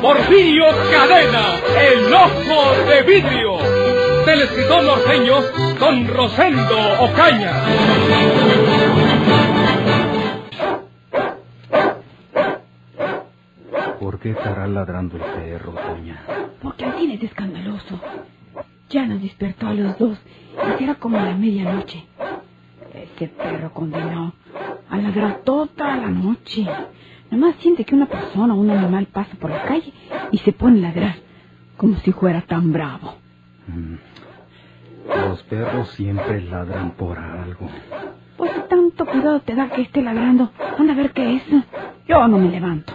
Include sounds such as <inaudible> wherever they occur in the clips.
Porfirio Cadena, el ojo de vidrio, del escritor norteño Don Rosendo Ocaña. ¿Por qué estará ladrando el perro, doña? Porque al fin es escandaloso. Ya nos despertó a los dos y era como la medianoche. Ese perro condenó a ladrar toda la noche. Nomás siente que una persona o un animal pasa por la calle y se pone a ladrar, como si fuera tan bravo. Mm. Los perros siempre ladran por algo. Pues si tanto cuidado te da que esté ladrando, anda a ver qué es. Yo no me levanto.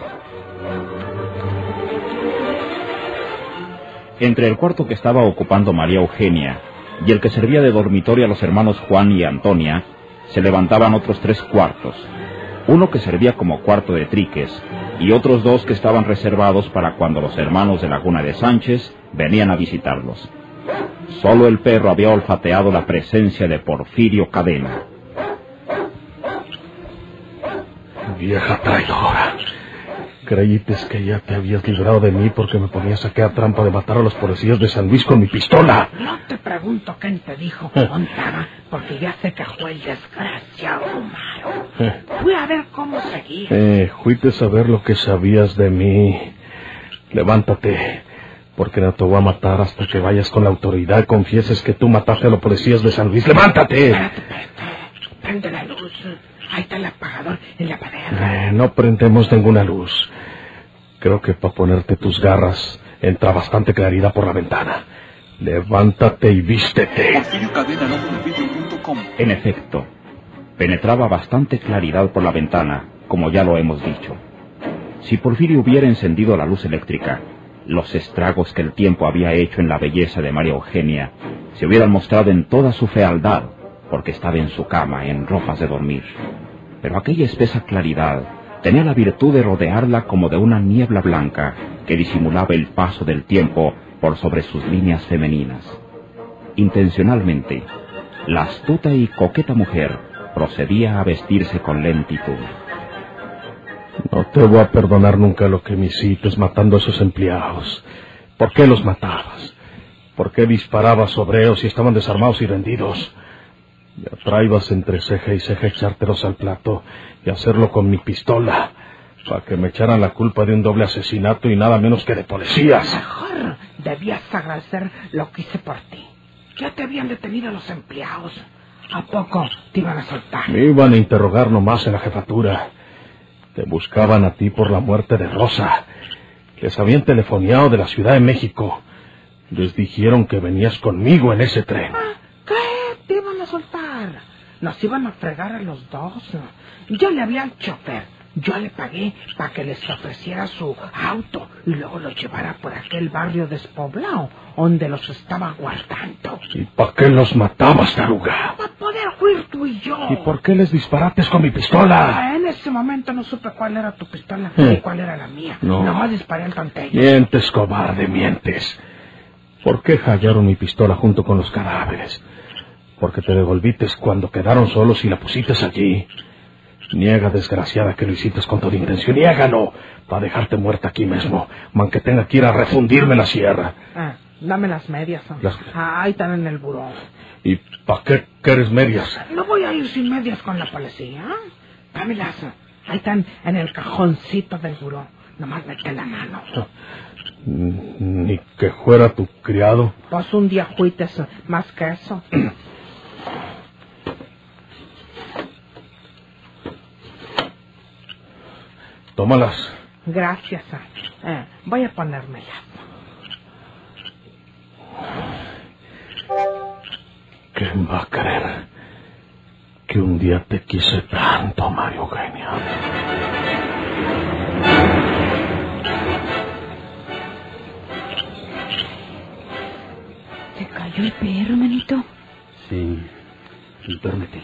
Entre el cuarto que estaba ocupando María Eugenia y el que servía de dormitorio a los hermanos Juan y Antonia, se levantaban otros tres cuartos. Uno que servía como cuarto de triques y otros dos que estaban reservados para cuando los hermanos de Laguna de Sánchez venían a visitarlos. Solo el perro había olfateado la presencia de Porfirio Cadena. Vieja traidora. Creítes que ya te habías librado de mí porque me ponías aquí a trampa de matar a los policías de San Luis con mi pistola. No te pregunto quién te dijo, Eh. Ontara, porque ya sé que fue el desgraciado Omaro. Eh. Fui a ver cómo seguir. Eh, fuiste a saber lo que sabías de mí. Levántate, porque no te voy a matar hasta que vayas con la autoridad y confieses que tú mataste a los policías de San Luis. ¡Levántate! Espérate, espérate. Prende la luz. Ahí está el apagador en la pared. Eh, no prendemos ninguna luz. Creo que para ponerte tus garras entra bastante claridad por la ventana. Levántate y vístete. En efecto, penetraba bastante claridad por la ventana, como ya lo hemos dicho. Si Porfirio hubiera encendido la luz eléctrica, los estragos que el tiempo había hecho en la belleza de María Eugenia se hubieran mostrado en toda su fealdad, porque estaba en su cama, en ropas de dormir. Pero aquella espesa claridad tenía la virtud de rodearla como de una niebla blanca que disimulaba el paso del tiempo por sobre sus líneas femeninas. Intencionalmente, la astuta y coqueta mujer procedía a vestirse con lentitud. No te voy a perdonar nunca lo que me hiciste matando a esos empleados. ¿Por qué los matabas? ¿Por qué disparabas sobre ellos si estaban desarmados y rendidos? Ya traibas entre ceja y ceja echártelos al plato y hacerlo con mi pistola, para que me echaran la culpa de un doble asesinato y nada menos que de policías. Mejor debías agradecer lo que hice por ti. Ya te habían detenido los empleados. ¿A poco te iban a soltar? Me iban a interrogar nomás en la jefatura. Te buscaban a ti por la muerte de Rosa. Les habían telefoneado de la Ciudad de México. Les dijeron que venías conmigo en ese tren. Nos iban a fregar a los dos. Yo le había al chofer. Yo le pagué para que les ofreciera su auto y luego los llevara por aquel barrio despoblado donde los estaba guardando. ¿Y para qué los matabas, taruga? Para poder huir tú y yo. ¿Y por qué les disparates con mi pistola? En ese momento no supe cuál era tu pistola Eh. y cuál era la mía. No. Nomás disparé al tontello. Mientes, cobarde, mientes. ¿Por qué hallaron mi pistola junto con los cadáveres? Porque te devolviste cuando quedaron solos y la pusiste allí. Niega, desgraciada, que lo hiciste con toda intención. Niégalo, para dejarte muerta aquí mismo, man que tenga que ir a refundirme la sierra. Ah, dame las medias. hombre. Las- Ah, ahí están en el buró. ¿Y para qué quieres medias? No voy a ir sin medias con la policía. Dámelas. Ahí están en el cajoncito del buró. Nomás mete la mano. Ni que fuera tu criado. Pues un día fuites más que eso. <clears throat> Tómalas. Gracias, Sancho. Eh, voy a ponérmelas. ¿Qué va a creer que un día te quise tanto, Mario Eugenia? ¿Te cayó el perro, manito? Sí, duérmete.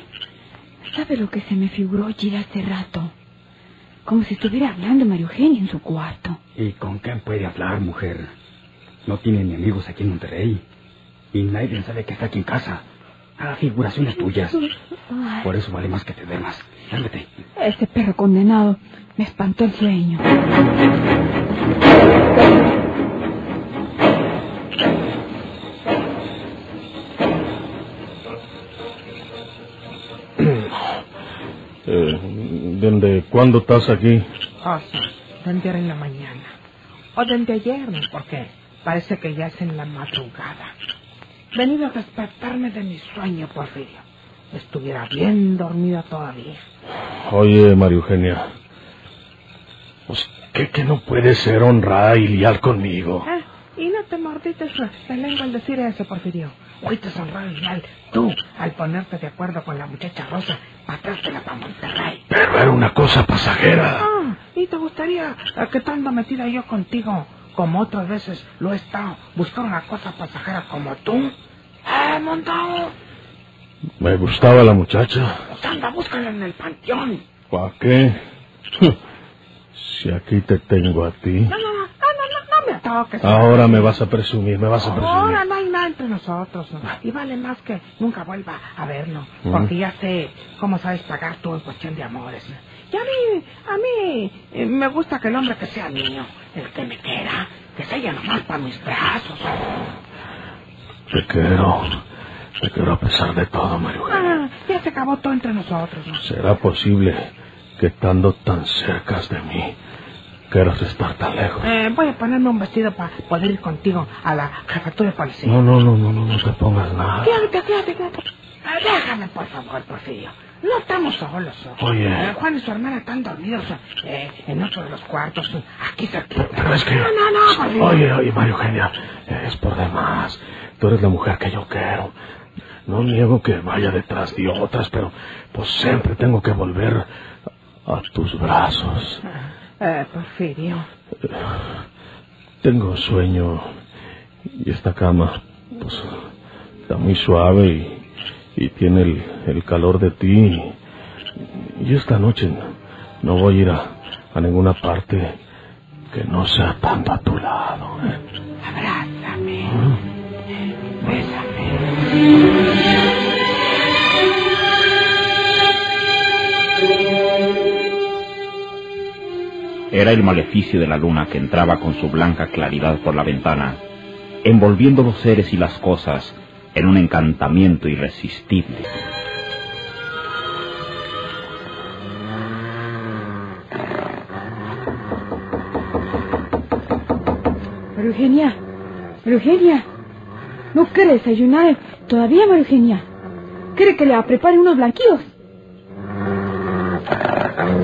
¿Sabe lo que se me figuró Gira hace rato? Como si estuviera hablando María Eugenia en su cuarto. ¿Y con quién puede hablar, mujer? No tiene ni amigos aquí en Monterrey. Y nadie sabe que está aquí en casa. A figuraciones tuyas. Ay, Por eso vale más que te duermas. Duérmete. ese perro condenado me espantó el sueño. <clears throat> Eh, ¿Desde cuándo estás aquí? O sea, desde en la mañana. O desde ayer, porque parece que ya es en la madrugada. Venido a despertarme de mi sueño, Porfirio. Estuviera bien dormido todavía. Oye, María Eugenia. Pues, ¿qué que no puedes ser honrada y leal conmigo? Ah, y no te mordiste la lengua al decir eso, Porfirio. Fuiste honrado y leal, tú, al ponerte de acuerdo con la muchacha Rosa, pasástela para Monterrey. Pero era una cosa pasajera. Ah, ¿y te gustaría eh, que estando metida yo contigo, como otras veces lo he estado, buscar una cosa pasajera como tú? ¡Eh, montado! Me gustaba la muchacha. Pues anda, búscala en el panteón. ¿Para qué? <laughs> Si aquí te tengo a ti. No, no me toques. Ahora me vas a presumir, me vas a Ahora presumir. no hay nada entre nosotros. ¿no? Y vale más que nunca vuelva a verlo. Porque ya sé cómo sabes pagar tú en cuestión de amores. Y a mí, a mí eh, me gusta que el hombre que sea mío, el que me quiera, que se haya nomás para mis brazos. Te quiero. Te quiero a pesar de todo, Eugenia. Ah, ya se acabó todo entre nosotros. ¿no? ¿Será posible que estando tan cerca de mí, quieras estar tan lejos? Eh, voy a ponerme un vestido para poder ir contigo a la jefatura de policía. No, no, no, no, no, no te pongas nada. Quédate, quédate, quédate. Eh, déjame, por favor, Porfirio. No estamos solos. ¿no? Oye. Eh, Juan y su hermana están dormidos eh, en otro de los cuartos, eh, aquí cerquita. Pero es que... No, no, no, Porfirio. Oye, oye, María Eugenia, es por demás. Tú eres la mujer que yo quiero. No niego que vaya detrás de otras, pero pues siempre tengo que volver a tus brazos. Eh, Porfirio. Tengo sueño y esta cama, pues, está muy suave y, y tiene el, el calor de ti. Y esta noche no, no voy a ir a, a ninguna parte que no sea tanto a tu lado. ¿eh? Abrázame. Bésame. Era el maleficio de la luna que entraba con su blanca claridad por la ventana, envolviendo los seres y las cosas en un encantamiento irresistible. Eugenia, Eugenia, ¿no quiere desayunar todavía, Eugenia? ¿Quiere que le prepare unos blanquillos?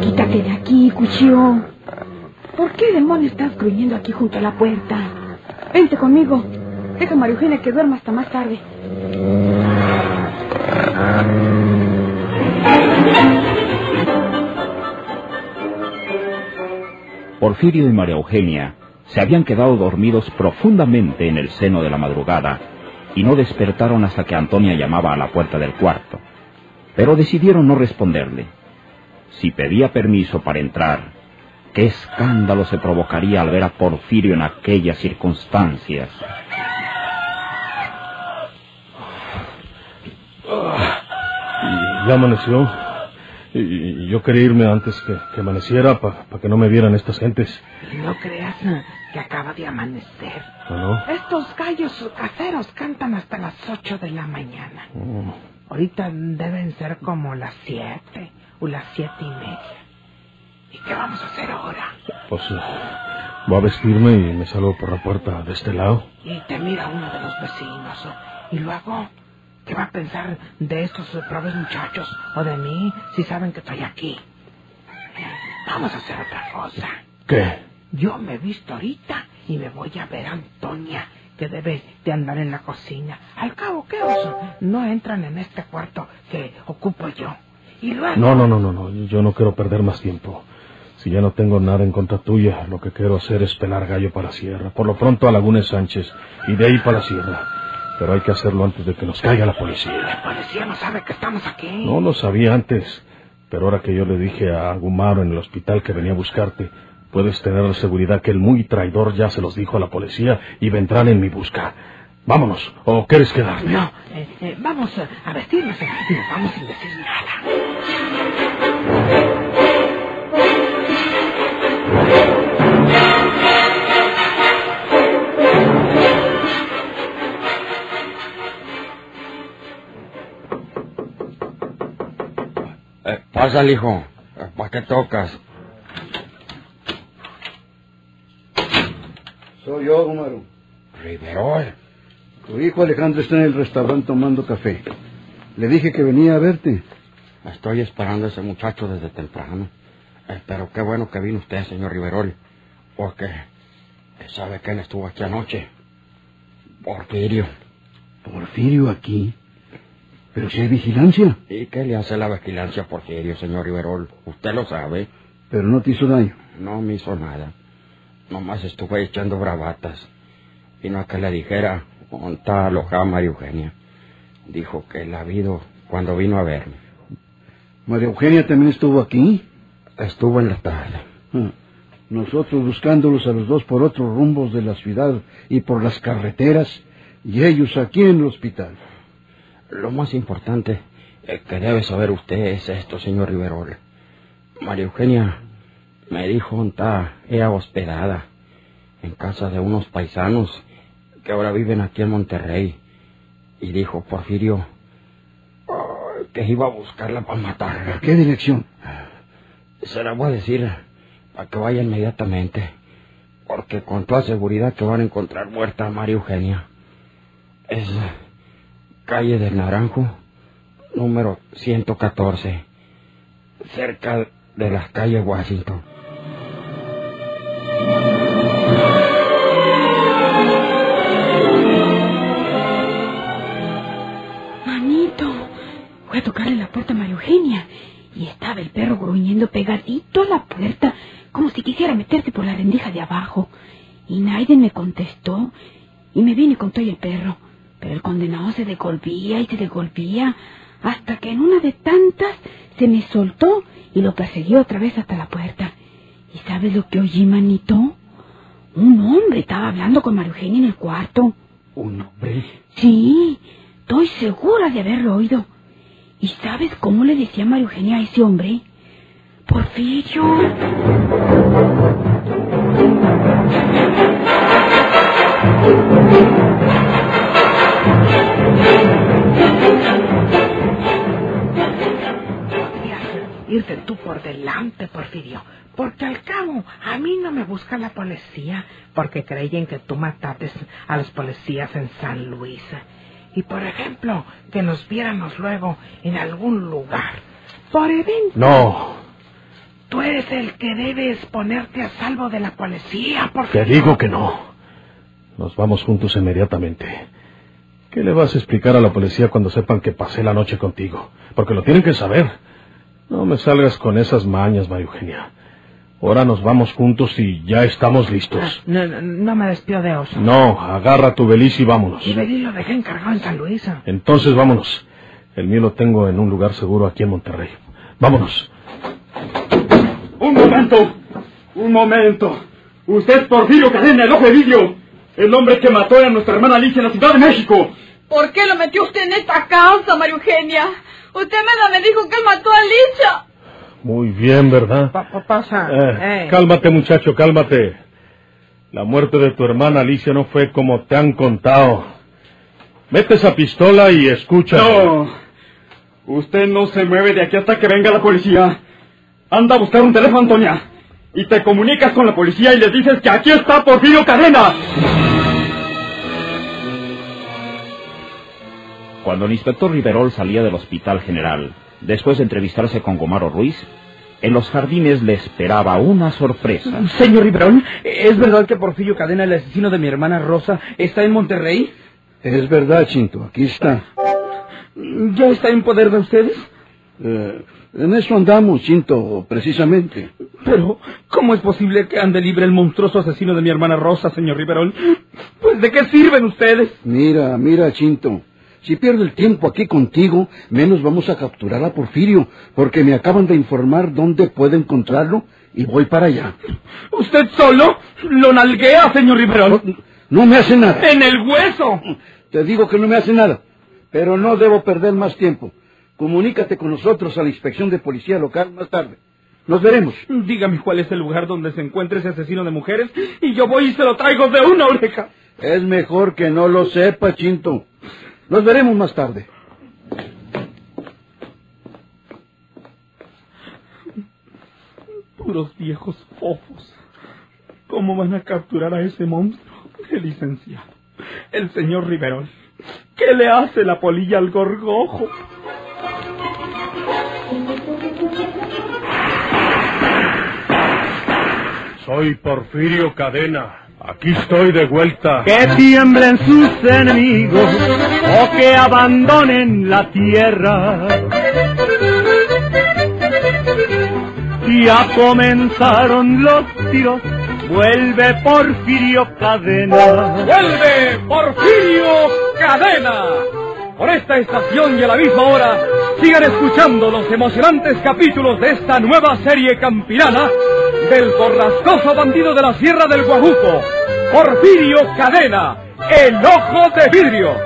Quítate de aquí, cuchillo. ¿Por qué demonios estás gruñendo aquí junto a la puerta? Vente conmigo. Deja a María Eugenia que duerma hasta más tarde. Porfirio y María Eugenia se habían quedado dormidos profundamente en el seno de la madrugada y no despertaron hasta que Antonia llamaba a la puerta del cuarto. Pero decidieron no responderle. Si pedía permiso para entrar, qué escándalo se provocaría al ver a Porfirio en aquellas circunstancias. Ya amaneció. Y, yo quería irme antes que, que amaneciera para que no me vieran estas gentes. No creas que acaba de amanecer. ¿No, no? Estos gallos caseros cantan hasta las ocho de la mañana. Mm. Ahorita deben ser como las siete o las siete y media. ¿Y qué vamos a hacer ahora? Pues eh, voy a vestirme y me salgo por la puerta de este lado. Y te mira uno de los vecinos. Y luego, ¿qué va a pensar de estos pobres muchachos o de mí si saben que estoy aquí? Vamos a hacer otra cosa. ¿Qué? Yo me he visto ahorita y me voy a ver a Antonia, que debe de andar en la cocina. Al cabo, ¿qué oso? No entran en este cuarto que ocupo yo. Y luego... No, no, no, no, no. Yo no quiero perder más tiempo. Si ya no tengo nada en contra tuya, lo que quiero hacer es pelar gallo para la sierra. Por lo pronto a Laguna Sánchez y de ahí para la sierra. Pero hay que hacerlo antes de que nos caiga la policía. La policía no sabe que estamos aquí. No lo sabía antes, pero ahora que yo le dije a Gumaro en el hospital que venía a buscarte, puedes tener la seguridad que el muy traidor ya se los dijo a la policía y vendrán en mi busca. Vámonos, ¿o quieres quedarte? No, eh, eh, vamos a vestirnos y nos vamos sin decir nada. Pásale, hijo. Eh, ¿Para qué tocas? Soy yo, Gumaro. Riverol. Tu hijo Alejandro está en el restaurante tomando café. Le dije que venía a verte. Estoy esperando a ese muchacho desde temprano. Eh, pero qué bueno que vino usted, señor Riverol. Porque eh, sabe que él estuvo aquí anoche. Porfirio. Porfirio aquí. Pero si hay vigilancia. ¿Y qué le hace la vigilancia a Porfirio, señor Riverol? Usted lo sabe. Pero no te hizo daño. No me hizo nada. Nomás estuve echando bravatas. Vino a que le dijera, ¿dónde está alojada María Eugenia? Dijo que la habido cuando vino a verme. María Eugenia también estuvo aquí. Estuvo en la tarde. Ah, Nosotros buscándolos a los dos por otros rumbos de la ciudad y por las carreteras, y ellos aquí en el hospital. Lo más importante eh, que debe saber usted es esto, señor Riverol. María Eugenia me dijo está ella hospedada, en casa de unos paisanos que ahora viven aquí en Monterrey. Y dijo Porfirio que iba a buscarla para matarla. ¿Qué dirección? Se la voy a decir para que vaya inmediatamente, porque con toda seguridad que van a encontrar muerta a María Eugenia. Es calle del Naranjo, número 114, cerca de las calles Washington. Manito, fue a tocarle la puerta a María Eugenia y estaba el perro gruñendo pegadito a la puerta como si quisiera meterse por la rendija de abajo. Y Naiden me contestó y me vine con todo el perro. Pero el condenado se devolvía y se devolvía hasta que en una de tantas se me soltó y lo persiguió otra vez hasta la puerta. ¿Y sabes lo que oí, manito? Un hombre estaba hablando con María Eugenia en el cuarto. ¿Un hombre? Sí, estoy segura de haberlo oído. ¿Y sabes cómo le decía María Eugenia a ese hombre? Porfirio. Porque al cabo a mí no me busca la policía, porque creyen que tú mataste a los policías en San Luis. Y por ejemplo, que nos viéramos luego en algún lugar. Por evento. No, Tú eres el que debes ponerte a salvo de la policía, te Porfirio. digo que no. Nos vamos juntos inmediatamente. ¿Qué le vas a explicar a la policía cuando sepan que pasé la noche contigo? Porque lo tienen que saber. No me salgas con esas mañas, María Eugenia. Ahora nos vamos juntos y ya estamos Ah, listos. No, no, no me despido de oso. No, agarra tu beliz y vámonos. Y Belí lo dejé encargado en San Luis. Entonces vámonos. El mío lo tengo en un lugar seguro aquí en Monterrey. Vámonos. Un momento, un momento. Usted es Porfirio Cadena, el ojo de vidrio. El hombre que mató a nuestra hermana Alicia en la Ciudad de México. ¿Por qué lo metió usted en esta causa, María Eugenia? Usted me, me dijo que él mató a Alicia. Muy bien, ¿verdad? Pa- pa- pasa. Eh, eh. Cálmate, muchacho, cálmate. La muerte de tu hermana Alicia no fue como te han contado. Mete esa pistola y escucha. No. Usted no se mueve de aquí hasta que venga la policía. Anda a buscar un teléfono, Antonia. Y te comunicas con la policía y les dices que aquí está Porfirio Cadena. Cuando el inspector Riverol salía del hospital general, después de entrevistarse con Gomaro Ruiz, en los jardines le esperaba una sorpresa. Señor Riverol, ¿es verdad que Porfirio Cadena, el asesino de mi hermana Rosa, está en Monterrey? Es verdad, Chinto, aquí está. ¿Ya está en poder de ustedes? Eh, en eso andamos, Chinto, precisamente. Pero, ¿cómo es posible que ande libre el monstruoso asesino de mi hermana Rosa, señor Riverol? Pues, ¿de qué sirven ustedes? Mira, mira, Chinto. Si pierdo el tiempo aquí contigo, menos vamos a capturar a Porfirio, porque me acaban de informar dónde puedo encontrarlo y voy para allá. ¿Usted solo lo nalguea, señor Riverol? No, no me hace nada. ¡En el hueso! Te digo que no me hace nada, pero no debo perder más tiempo. Comunícate con nosotros a la inspección de policía local más tarde. Nos veremos. Dígame cuál es el lugar donde se encuentra ese asesino de mujeres y yo voy y se lo traigo de una oreja. Es mejor que no lo sepa, Chinto. Nos veremos más tarde. Puros viejos fofos. ¿Cómo van a capturar a ese monstruo? El licenciado. El señor Riverol. ¿Qué le hace la polilla al gorgojo? Soy Porfirio Cadena. Aquí estoy de vuelta. Que tiemblen sus enemigos o que abandonen la tierra. Ya comenzaron los tiros, vuelve Porfirio Cadena. ¡Vuelve Porfirio Cadena! Por esta estación y a la misma hora, sigan escuchando los emocionantes capítulos de esta nueva serie campirana del borrascoso bandido de la Sierra del Guajuco, Porfirio Cadena, el ojo de vidrio.